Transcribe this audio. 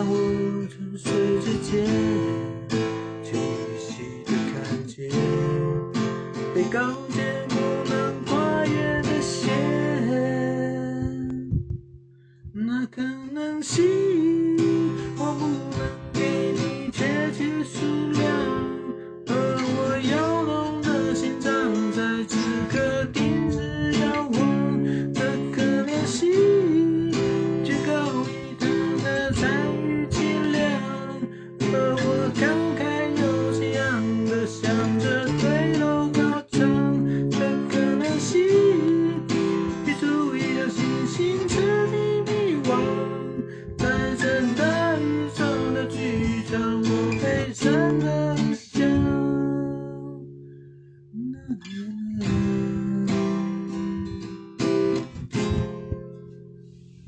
在我沉睡之前，清晰的看见被钢诫不能跨越的线，那可能性，我不能给你结局。让我飞翔的想。